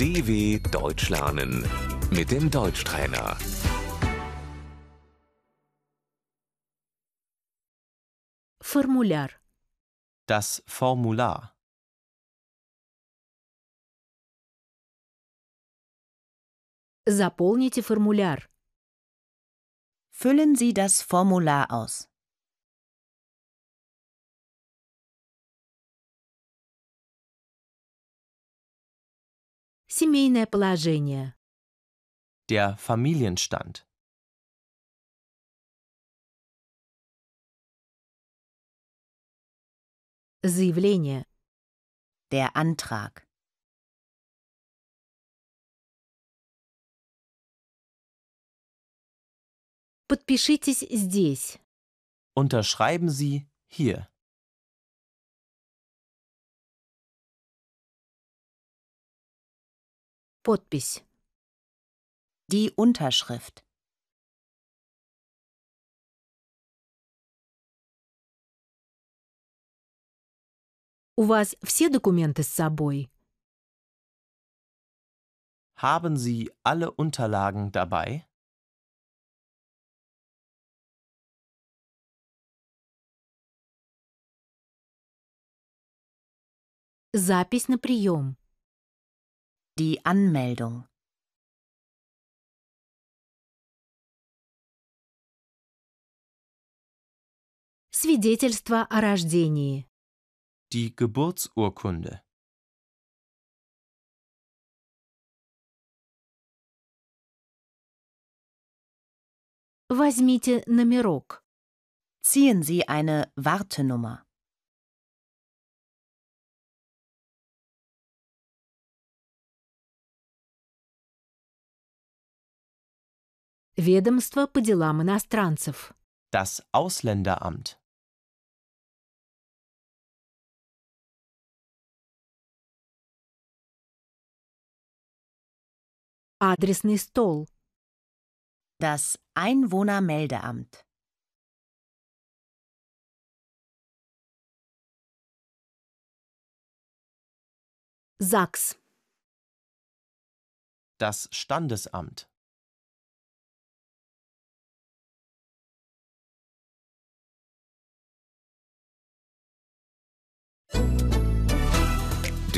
DW Deutsch lernen mit dem Deutschtrainer. Формуляр. Das Formular. Заполните формуляр. Füllen Sie das Formular aus. Семейное положение. Der Familienstand. Заявление. Der Antrag. Подпишитесь здесь. Unterschreiben Sie hier. Подпись. Die Unterschrift. У вас все документы с собой? Haben Sie alle Unterlagen dabei? Запись на прием. Die Anmeldung. Свидетельство о рождении. Die Geburtsurkunde. Возьмите номерок. Ziehen Sie eine Wartenummer. Ведомство по делам иностранцев. Das Ausländeramt. Адресный стол. Das Einwohnermeldeamt. ЗАГС. Das Standesamt.